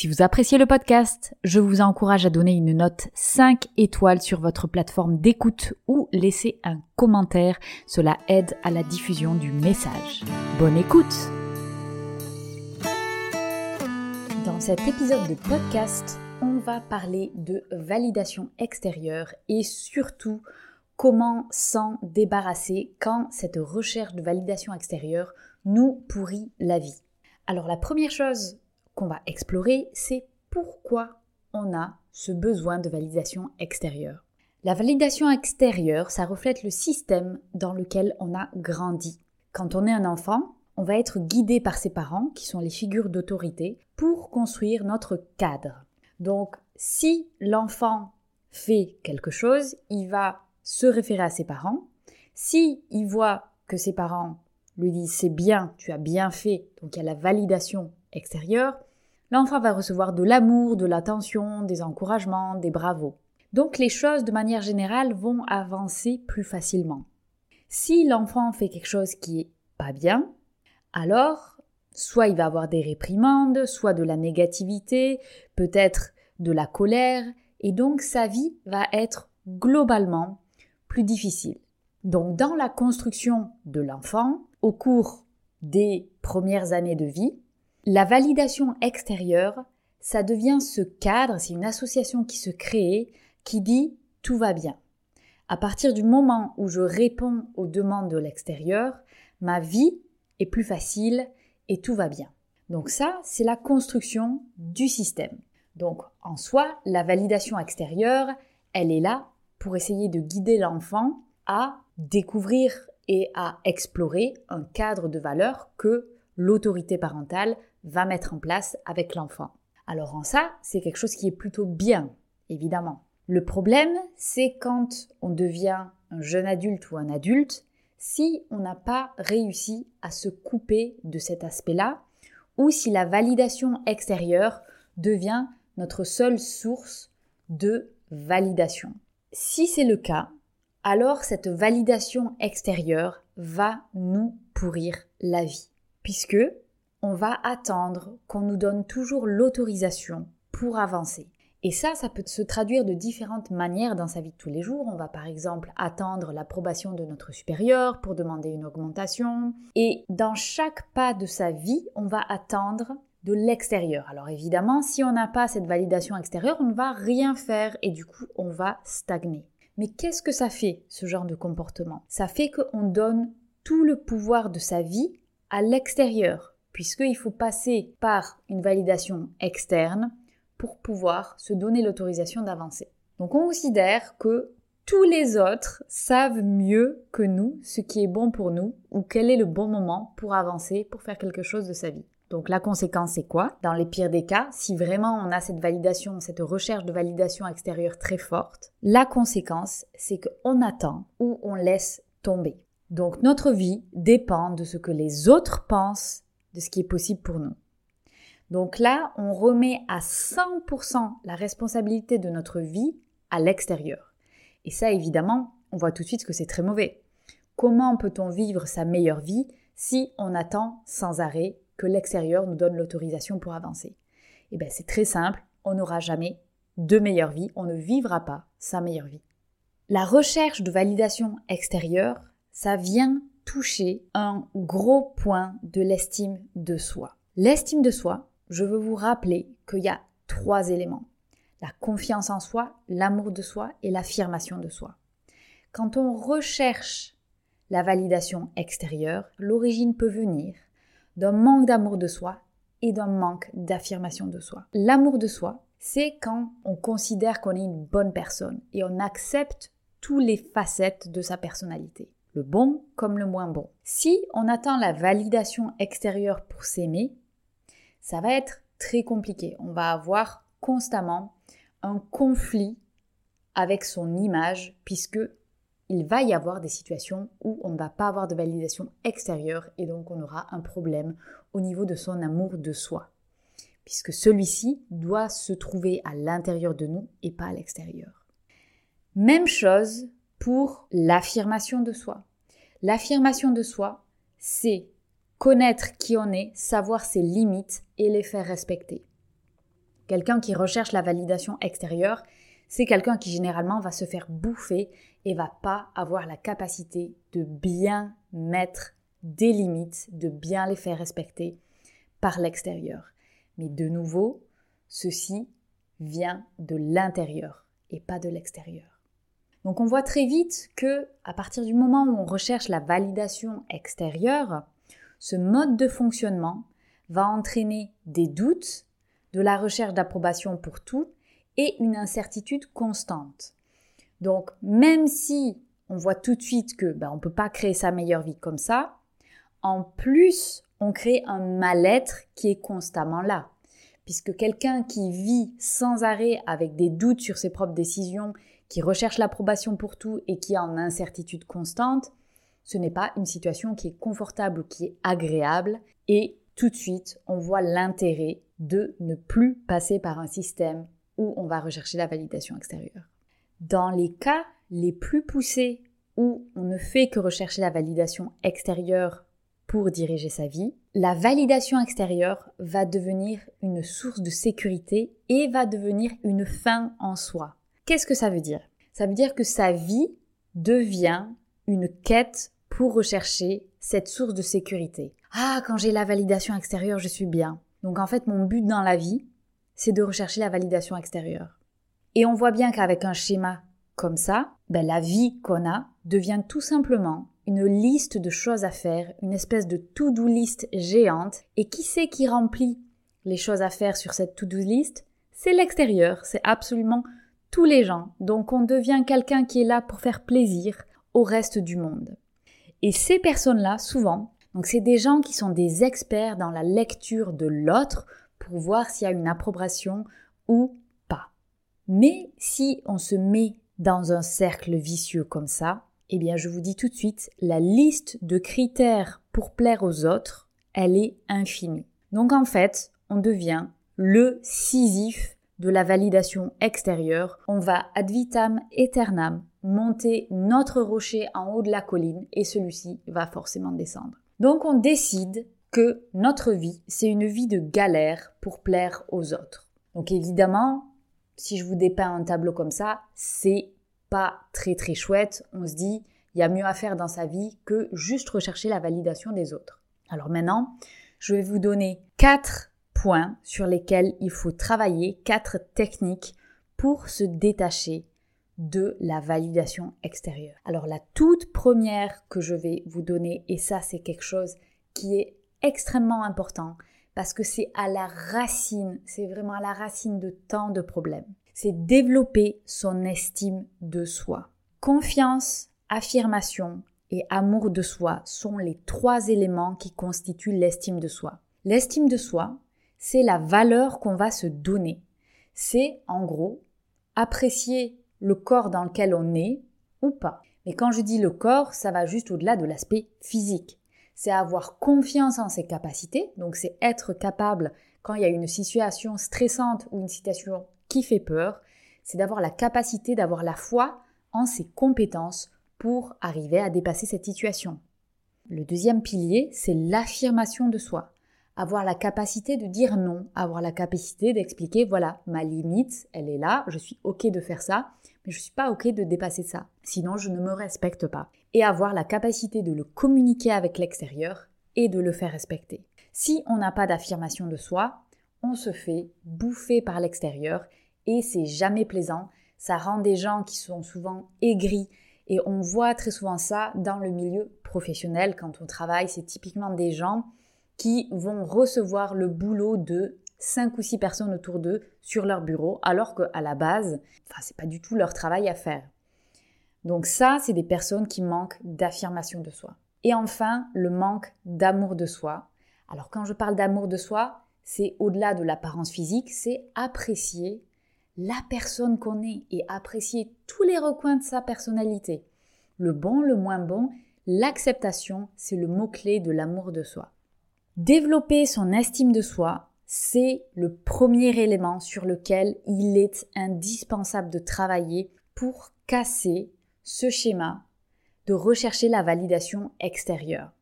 Si vous appréciez le podcast, je vous encourage à donner une note 5 étoiles sur votre plateforme d'écoute ou laisser un commentaire. Cela aide à la diffusion du message. Bonne écoute Dans cet épisode de podcast, on va parler de validation extérieure et surtout comment s'en débarrasser quand cette recherche de validation extérieure nous pourrit la vie. Alors la première chose qu'on va explorer, c'est pourquoi on a ce besoin de validation extérieure. La validation extérieure, ça reflète le système dans lequel on a grandi. Quand on est un enfant, on va être guidé par ses parents, qui sont les figures d'autorité, pour construire notre cadre. Donc, si l'enfant fait quelque chose, il va se référer à ses parents. Si il voit que ses parents lui disent c'est bien, tu as bien fait, donc il y a la validation extérieure, l'enfant va recevoir de l'amour, de l'attention, des encouragements, des bravos. Donc les choses de manière générale vont avancer plus facilement. Si l'enfant fait quelque chose qui est pas bien, alors soit il va avoir des réprimandes, soit de la négativité, peut-être de la colère, et donc sa vie va être globalement plus difficile. Donc dans la construction de l'enfant, au cours des premières années de vie, la validation extérieure, ça devient ce cadre, c'est une association qui se crée, qui dit tout va bien. À partir du moment où je réponds aux demandes de l'extérieur, ma vie est plus facile et tout va bien. Donc ça, c'est la construction du système. Donc en soi, la validation extérieure, elle est là pour essayer de guider l'enfant à découvrir et à explorer un cadre de valeurs que l'autorité parentale va mettre en place avec l'enfant. Alors en ça, c'est quelque chose qui est plutôt bien, évidemment. Le problème, c'est quand on devient un jeune adulte ou un adulte, si on n'a pas réussi à se couper de cet aspect-là, ou si la validation extérieure devient notre seule source de validation. Si c'est le cas, alors cette validation extérieure va nous pourrir la vie, puisque on va attendre qu'on nous donne toujours l'autorisation pour avancer. Et ça, ça peut se traduire de différentes manières dans sa vie de tous les jours. On va par exemple attendre l'approbation de notre supérieur pour demander une augmentation. Et dans chaque pas de sa vie, on va attendre de l'extérieur. Alors évidemment, si on n'a pas cette validation extérieure, on ne va rien faire et du coup, on va stagner. Mais qu'est-ce que ça fait, ce genre de comportement? Ça fait qu'on donne tout le pouvoir de sa vie à l'extérieur, puisqu'il faut passer par une validation externe pour pouvoir se donner l'autorisation d'avancer. Donc on considère que tous les autres savent mieux que nous ce qui est bon pour nous ou quel est le bon moment pour avancer, pour faire quelque chose de sa vie. Donc la conséquence, c'est quoi? Dans les pires des cas, si vraiment on a cette validation, cette recherche de validation extérieure très forte, la conséquence, c'est qu'on attend ou on laisse tomber. Donc notre vie dépend de ce que les autres pensent de ce qui est possible pour nous. Donc là, on remet à 100% la responsabilité de notre vie à l'extérieur. Et ça, évidemment, on voit tout de suite que c'est très mauvais. Comment peut-on vivre sa meilleure vie si on attend sans arrêt que l'extérieur nous donne l'autorisation pour avancer? Eh bien, c'est très simple, on n'aura jamais de meilleure vie, on ne vivra pas sa meilleure vie. La recherche de validation extérieure, ça vient toucher un gros point de l'estime de soi. L'estime de soi, je veux vous rappeler qu'il y a trois éléments. La confiance en soi, l'amour de soi et l'affirmation de soi. Quand on recherche la validation extérieure, l'origine peut venir d'un manque d'amour de soi et d'un manque d'affirmation de soi. L'amour de soi, c'est quand on considère qu'on est une bonne personne et on accepte toutes les facettes de sa personnalité, bon comme le moins bon. Si on attend la validation extérieure pour s'aimer, ça va être très compliqué. On va avoir constamment un conflit avec son image puisque il va y avoir des situations où on ne va pas avoir de validation extérieure et donc on aura un problème au niveau de son amour de soi. Puisque celui-ci doit se trouver à l'intérieur de nous et pas à l'extérieur. Même chose pour l'affirmation de soi. L'affirmation de soi, c'est connaître qui on est, savoir ses limites et les faire respecter. Quelqu'un qui recherche la validation extérieure, c'est quelqu'un qui généralement va se faire bouffer et va pas avoir la capacité de bien mettre des limites, de bien les faire respecter par l'extérieur. Mais de nouveau, ceci vient de l'intérieur et pas de l'extérieur. Donc on voit très vite que à partir du moment où on recherche la validation extérieure, ce mode de fonctionnement va entraîner des doutes, de la recherche d'approbation pour tout et une incertitude constante. Donc, même si on voit tout de suite que ben, on ne peut pas créer sa meilleure vie comme ça, en plus, on crée un mal-être qui est constamment là. Puisque quelqu'un qui vit sans arrêt avec des doutes sur ses propres décisions, qui recherche l'approbation pour tout et qui est en incertitude constante, ce n'est pas une situation qui est confortable ou qui est agréable. Et tout de suite, on voit l'intérêt de ne plus passer par un système où on va rechercher la validation extérieure. Dans les cas les plus poussés où on ne fait que rechercher la validation extérieure pour diriger sa vie, la validation extérieure va devenir une source de sécurité et va devenir une fin en soi. Qu'est-ce que ça veut dire? Ça veut dire que sa vie devient une quête pour rechercher cette source de sécurité. Ah, quand j'ai la validation extérieure, je suis bien. Donc en fait, mon but dans la vie, c'est de rechercher la validation extérieure. Et on voit bien qu'avec un schéma comme ça, ben, la vie qu'on a devient tout simplement une liste de choses à faire, une espèce de to-do list géante. Et qui c'est qui remplit les choses à faire sur cette to-do list? C'est l'extérieur, c'est absolument tous les gens. Donc on devient quelqu'un qui est là pour faire plaisir au reste du monde. Et ces personnes-là, souvent, donc c'est des gens qui sont des experts dans la lecture de l'autre pour voir s'il y a une approbation ou pas. Mais si on se met dans un cercle vicieux comme ça, eh bien je vous dis tout de suite, la liste de critères pour plaire aux autres, elle est infinie. Donc en fait, on devient le Sisyphe de la validation extérieure. On va ad vitam aeternam monter notre rocher en haut de la colline et celui-ci va forcément descendre. Donc on décide que notre vie, c'est une vie de galère pour plaire aux autres. Donc évidemment, si je vous dépeins un tableau comme ça, c'est pas très très chouette. On se dit, il y a mieux à faire dans sa vie que juste rechercher la validation des autres. Alors maintenant, je vais vous donner quatre points sur lesquels il faut travailler, quatre techniques pour se détacher de la validation extérieure. Alors la toute première que je vais vous donner, et ça c'est quelque chose qui est extrêmement important parce que c'est à la racine, c'est vraiment à la racine de tant de problèmes. C'est développer son estime de soi. Confiance, affirmation et amour de soi sont les trois éléments qui constituent l'estime de soi. L'estime de soi, c'est la valeur qu'on va se donner. C'est, en gros, apprécier le corps dans lequel on est ou pas. Mais quand je dis le corps, ça va juste au-delà de l'aspect physique. C'est avoir confiance en ses capacités, donc c'est être capable, quand il y a une situation stressante ou une situation qui fait peur, c'est d'avoir la capacité, d'avoir la foi en ses compétences pour arriver à dépasser cette situation. Le deuxième pilier, c'est l'affirmation de soi. Avoir la capacité de dire non, avoir la capacité d'expliquer, voilà, ma limite, elle est là, je suis OK de faire ça, mais je ne suis pas OK de dépasser ça. Sinon, je ne me respecte pas. Et avoir la capacité de le communiquer avec l'extérieur et de le faire respecter. Si on n'a pas d'affirmation de soi, on se fait bouffer par l'extérieur et c'est jamais plaisant. Ça rend des gens qui sont souvent aigris et on voit très souvent ça dans le milieu professionnel quand on travaille. C'est typiquement des gens qui vont recevoir le boulot de cinq ou six personnes autour d'eux sur leur bureau, alors qu'à la base, enfin, c'est pas du tout leur travail à faire. Donc ça, c'est des personnes qui manquent d'affirmation de soi. Et enfin, le manque d'amour de soi. Alors quand je parle d'amour de soi, c'est au-delà de l'apparence physique, c'est apprécier la personne qu'on est et apprécier tous les recoins de sa personnalité. Le bon, le moins bon, l'acceptation, c'est le mot-clé de l'amour de soi. Développer son estime de soi, c'est le premier élément sur lequel il est indispensable de travailler pour casser ce schéma de rechercher la validation extérieure.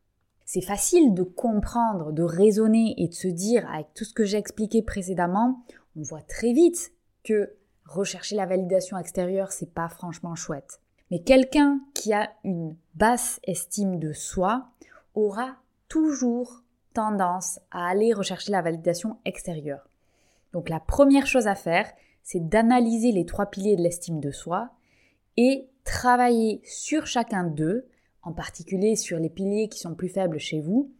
C'est facile de comprendre, de raisonner et de se dire, avec tout ce que j'ai expliqué précédemment, on voit très vite que rechercher la validation extérieure, c'est pas franchement chouette. Mais quelqu'un qui a une basse estime de soi aura toujours tendance à aller rechercher la validation extérieure. Donc la première chose à faire, c'est d'analyser les trois piliers de l'estime de soi et travailler sur chacun d'eux, en particulier sur les piliers qui sont plus faibles chez vous,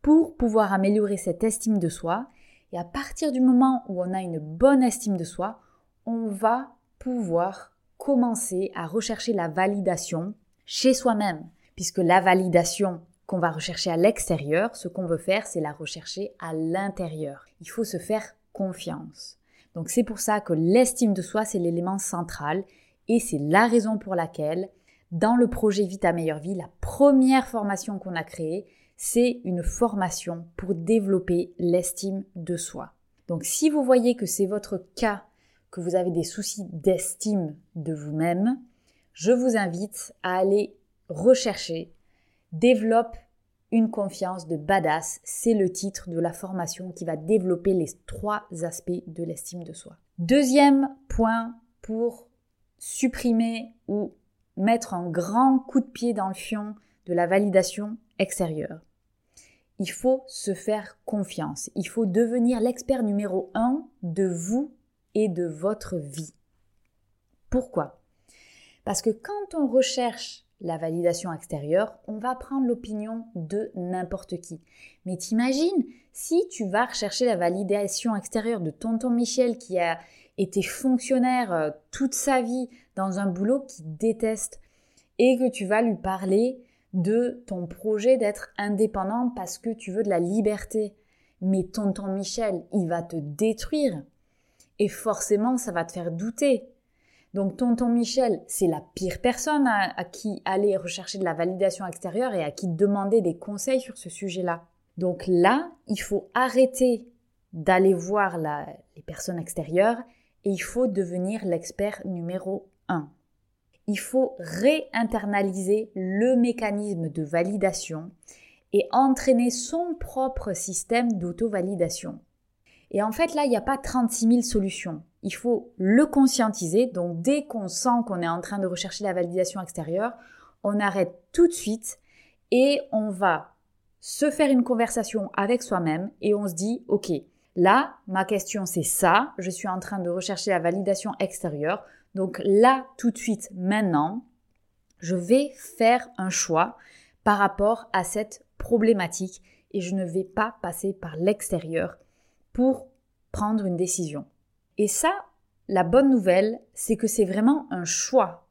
pour pouvoir améliorer cette estime de soi et à partir du moment où on a une bonne estime de soi, on va pouvoir commencer à rechercher la validation chez soi-même. Puisque la validation qu'on va rechercher à l'extérieur, ce qu'on veut faire, c'est la rechercher à l'intérieur. Il faut se faire confiance. Donc c'est pour ça que l'estime de soi, c'est l'élément central et c'est la raison pour laquelle, dans le projet Vita Meilleure Vie, la première formation qu'on a créée, c'est une formation pour développer l'estime de soi. Donc si vous voyez que c'est votre cas, que vous avez des soucis d'estime de vous-même, je vous invite à aller rechercher Développe une confiance de badass, c'est le titre de la formation qui va développer les trois aspects de l'estime de soi. Deuxième point pour supprimer ou mettre un grand coup de pied dans le fion de la validation extérieure il faut se faire confiance. Il faut devenir l'expert numéro un de vous et de votre vie. Pourquoi? Parce que quand on recherche la validation extérieure, on va prendre l'opinion de n'importe qui. Mais t'imagines, si tu vas rechercher la validation extérieure de tonton Michel qui a été fonctionnaire euh, toute sa vie dans un boulot qu'il déteste et que tu vas lui parler de ton projet d'être indépendant parce que tu veux de la liberté. Mais tonton Michel, il va te détruire. Et forcément, ça va te faire douter. Donc tonton Michel, c'est la pire personne à, qui aller rechercher de la validation extérieure et à qui demander des conseils sur ce sujet-là. Donc là, il faut arrêter d'aller voir les personnes extérieures et il faut devenir l'expert numéro un il faut réinternaliser le mécanisme de validation et entraîner son propre système d'auto-validation. Et en fait, là, il n'y a pas 36 000 solutions. Il faut le conscientiser. Donc, dès qu'on sent qu'on est en train de rechercher la validation extérieure, on arrête tout de suite et on va se faire une conversation avec soi-même et on se dit, OK, là, ma question c'est ça, je suis en train de rechercher la validation extérieure. Donc là, tout de suite, maintenant, je vais faire un choix par rapport à cette problématique et je ne vais pas passer par l'extérieur pour prendre une décision. Et ça, la bonne nouvelle, c'est que c'est vraiment un choix.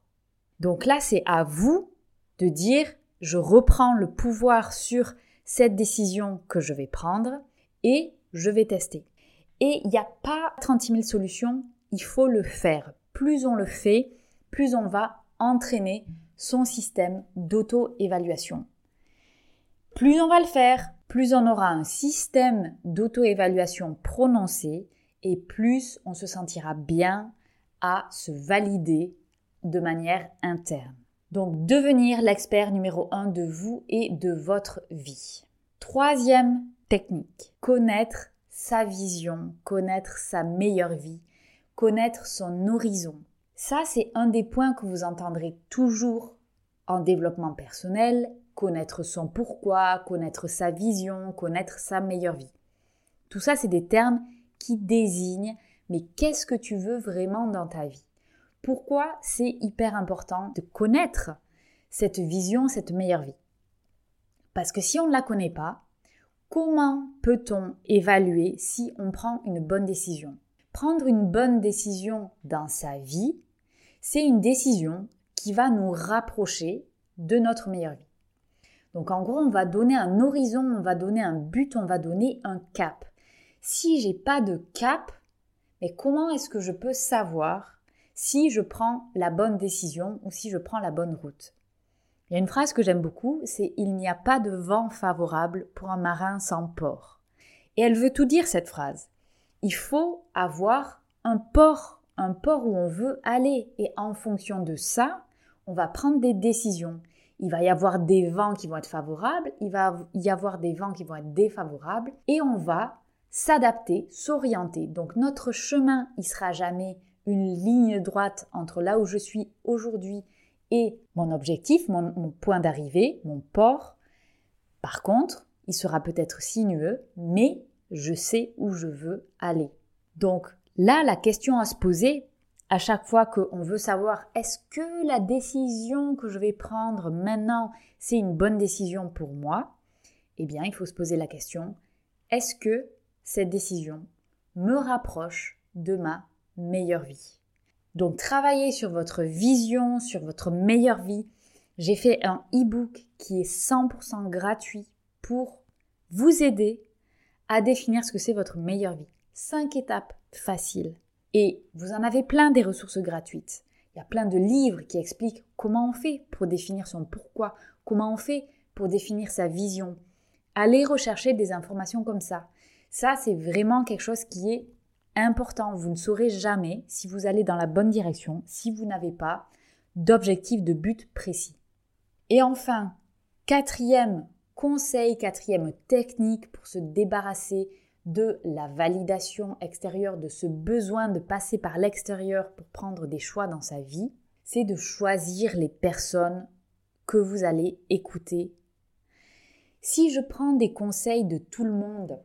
Donc là, c'est à vous de dire, je reprends le pouvoir sur cette décision que je vais prendre et je vais tester. Et il n'y a pas 36 000 solutions, il faut le faire. Plus on le fait, plus on va entraîner son système d'auto-évaluation. Plus on va le faire, plus on aura un système d'auto-évaluation prononcé et plus on se sentira bien à se valider de manière interne. Donc devenir l'expert numéro un de vous et de votre vie. Troisième connaître sa vision, connaître sa meilleure vie, connaître son horizon. Ça, c'est un des points que vous entendrez toujours en développement personnel, connaître son pourquoi, connaître sa vision, connaître sa meilleure vie. Tout ça, c'est des termes qui désignent mais qu'est-ce que tu veux vraiment dans ta vie? Pourquoi c'est hyper important de connaître cette vision, cette meilleure vie? Parce que si on ne la connaît pas, comment peut-on évaluer si on prend une bonne décision? Prendre une bonne décision dans sa vie, c'est une décision qui va nous rapprocher de notre meilleure vie. Donc en gros, on va donner un horizon, on va donner un but, on va donner un cap. Si j'ai pas de cap, mais comment est-ce que je peux savoir si je prends la bonne décision ou si je prends la bonne route? Il y a une phrase que j'aime beaucoup, c'est il n'y a pas de vent favorable pour un marin sans port. Et elle veut tout dire cette phrase. Il faut avoir un port, un port où on veut aller et en fonction de ça, on va prendre des décisions il va y avoir des vents qui vont être favorables, il va y avoir des vents qui vont être défavorables, et on va s'adapter, s'orienter. Donc notre chemin, il sera jamais une ligne droite entre là où je suis aujourd'hui et mon objectif, mon, point d'arrivée, mon port. Par contre, il sera peut-être sinueux, mais je sais où je veux aller. Donc là, la question à se poser, à chaque fois qu'on veut savoir est-ce que la décision que je vais prendre maintenant, c'est une bonne décision pour moi, eh bien, il faut se poser la question est-ce que cette décision me rapproche de ma meilleure vie? Donc, travaillez sur votre vision, sur votre meilleure vie. J'ai fait un e-book qui est 100% gratuit pour vous aider à définir ce que c'est votre meilleure vie. Cinq étapes faciles et vous en avez plein des ressources gratuites. Il y a plein de livres qui expliquent comment on fait pour définir son pourquoi, comment on fait pour définir sa vision. Allez rechercher des informations comme ça. Ça, c'est vraiment quelque chose qui est important. Vous ne saurez jamais si vous allez dans la bonne direction, si vous n'avez pas d'objectif de but précis. Et enfin, quatrième conseil, quatrième technique pour se débarrasser de la validation extérieure, de ce besoin de passer par l'extérieur pour prendre des choix dans sa vie, c'est de choisir les personnes que vous allez écouter. Si je prends des conseils de tout le monde,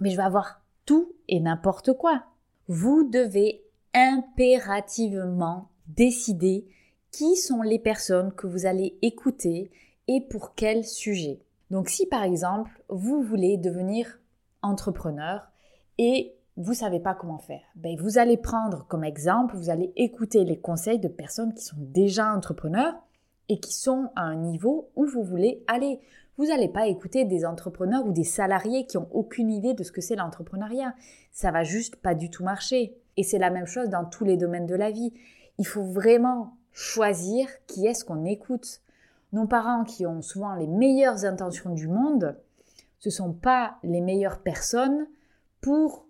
mais je vais avoir tout et n'importe quoi, vous devez impérativement décider qui sont les personnes que vous allez écouter et pour quel sujet. Donc si par exemple vous voulez devenir entrepreneur et vous savez pas comment faire. Ben, vous allez prendre comme exemple, vous allez écouter les conseils de personnes qui sont déjà entrepreneurs et qui sont à un niveau où vous voulez aller. Vous n'allez pas écouter des entrepreneurs ou des salariés qui ont aucune idée de ce que c'est l'entrepreneuriat. Ça va juste pas du tout marcher. Et c'est la même chose dans tous les domaines de la vie. Il faut vraiment choisir qui est-ce qu'on écoute. Nos parents qui ont souvent les meilleures intentions du monde, ce ne sont pas les meilleures personnes pour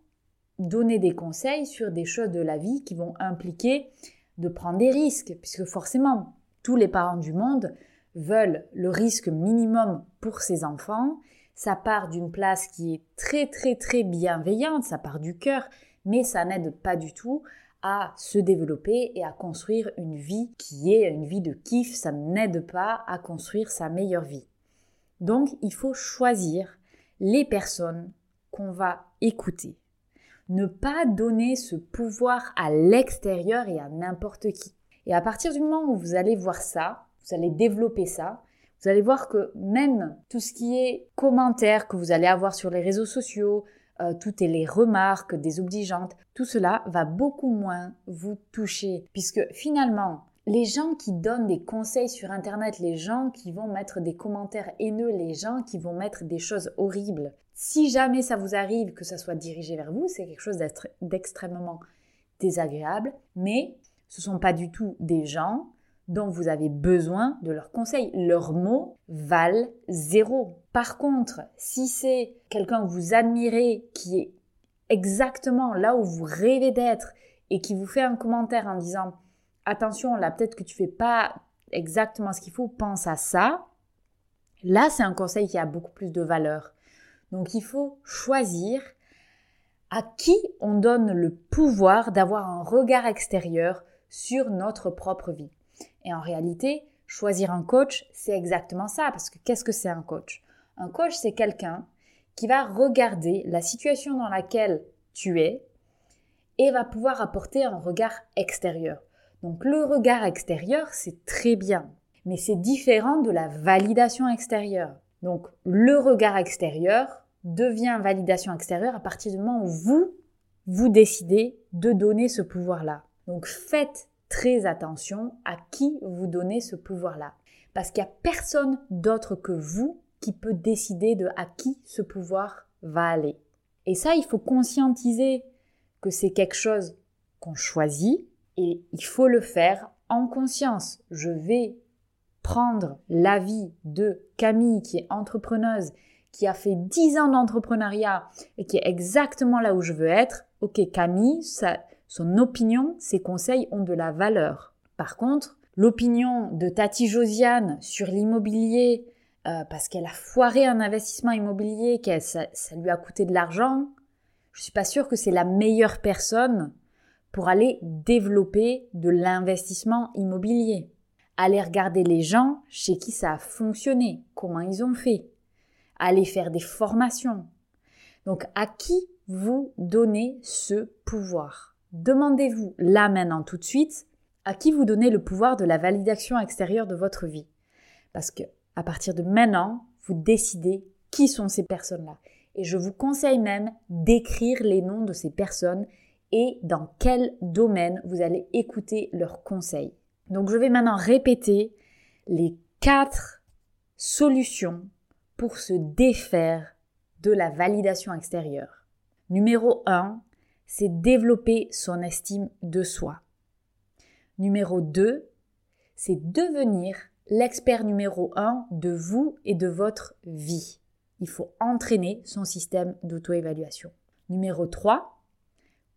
donner des conseils sur des choses de la vie qui vont impliquer de prendre des risques, puisque forcément, tous les parents du monde veulent le risque minimum pour ses enfants. Ça part d'une place qui est très très très bienveillante, ça part du cœur, mais ça n'aide pas du tout à se développer et à construire une vie qui est une vie de kiff, ça n'aide pas à construire sa meilleure vie. Donc il faut choisir les personnes qu'on va écouter. Ne pas donner ce pouvoir à l'extérieur et à n'importe qui. Et à partir du moment où vous allez voir ça, vous allez développer ça, vous allez voir que même tout ce qui est commentaires que vous allez avoir sur les réseaux sociaux, euh, toutes les remarques désobligeantes, tout cela va beaucoup moins vous toucher. Puisque finalement les gens qui donnent des conseils sur Internet, les gens qui vont mettre des commentaires haineux, les gens qui vont mettre des choses horribles, si jamais ça vous arrive que ça soit dirigé vers vous, c'est quelque chose d'extrêmement désagréable, mais ce ne sont pas du tout des gens dont vous avez besoin de leurs conseils. Leurs mots valent zéro. Par contre, si c'est quelqu'un que vous admirez, qui est exactement là où vous rêvez d'être et qui vous fait un commentaire en disant attention, là peut-être que tu fais pas exactement ce qu'il faut, pense à ça. Là, c'est un conseil qui a beaucoup plus de valeur. Donc il faut choisir à qui on donne le pouvoir d'avoir un regard extérieur sur notre propre vie. Et en réalité, choisir un coach, c'est exactement ça, parce que qu'est-ce que c'est un coach? Un coach, c'est quelqu'un qui va regarder la situation dans laquelle tu es et va pouvoir apporter un regard extérieur. Donc le regard extérieur, c'est très bien, mais c'est différent de la validation extérieure. Donc le regard extérieur devient validation extérieure à partir du moment où vous, vous décidez de donner ce pouvoir-là. Donc faites très attention à qui vous donnez ce pouvoir-là. Parce qu'il n'y a personne d'autre que vous qui peut décider de à qui ce pouvoir va aller. Et ça, il faut conscientiser que c'est quelque chose qu'on choisit et il faut le faire en conscience. Je vais prendre l'avis de Camille qui est entrepreneuse, qui a fait 10 ans d'entrepreneuriat et qui est exactement là où je veux être. Ok, Camille, ça, son opinion, ses conseils ont de la valeur. Par contre, l'opinion de Tati Josiane sur l'immobilier, euh, parce qu'elle a foiré un investissement immobilier, que ça, ça lui a coûté de l'argent, je suis pas sûre que c'est la meilleure personne pour aller développer de l'investissement immobilier. Aller regarder les gens chez qui ça a fonctionné, comment ils ont fait. Aller faire des formations. Donc à qui vous donnez ce pouvoir? Demandez-vous là maintenant tout de suite à qui vous donnez le pouvoir de la validation extérieure de votre vie. Parce que à partir de maintenant, vous décidez qui sont ces personnes-là. Et je vous conseille même d'écrire les noms de ces personnes et dans quel domaine vous allez écouter leurs conseils. Donc je vais maintenant répéter les quatre solutions pour se défaire de la validation extérieure. Numéro 1, c'est développer son estime de soi. Numéro 2, c'est devenir l'expert numéro 1 de vous et de votre vie. Il faut entraîner son système d'auto-évaluation. Numéro 3,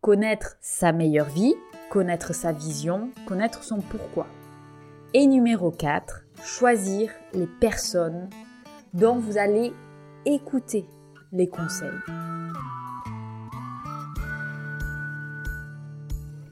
connaître sa meilleure vie, connaître sa vision, connaître son pourquoi. Et numéro 4, choisir les personnes dont vous allez écouter les conseils.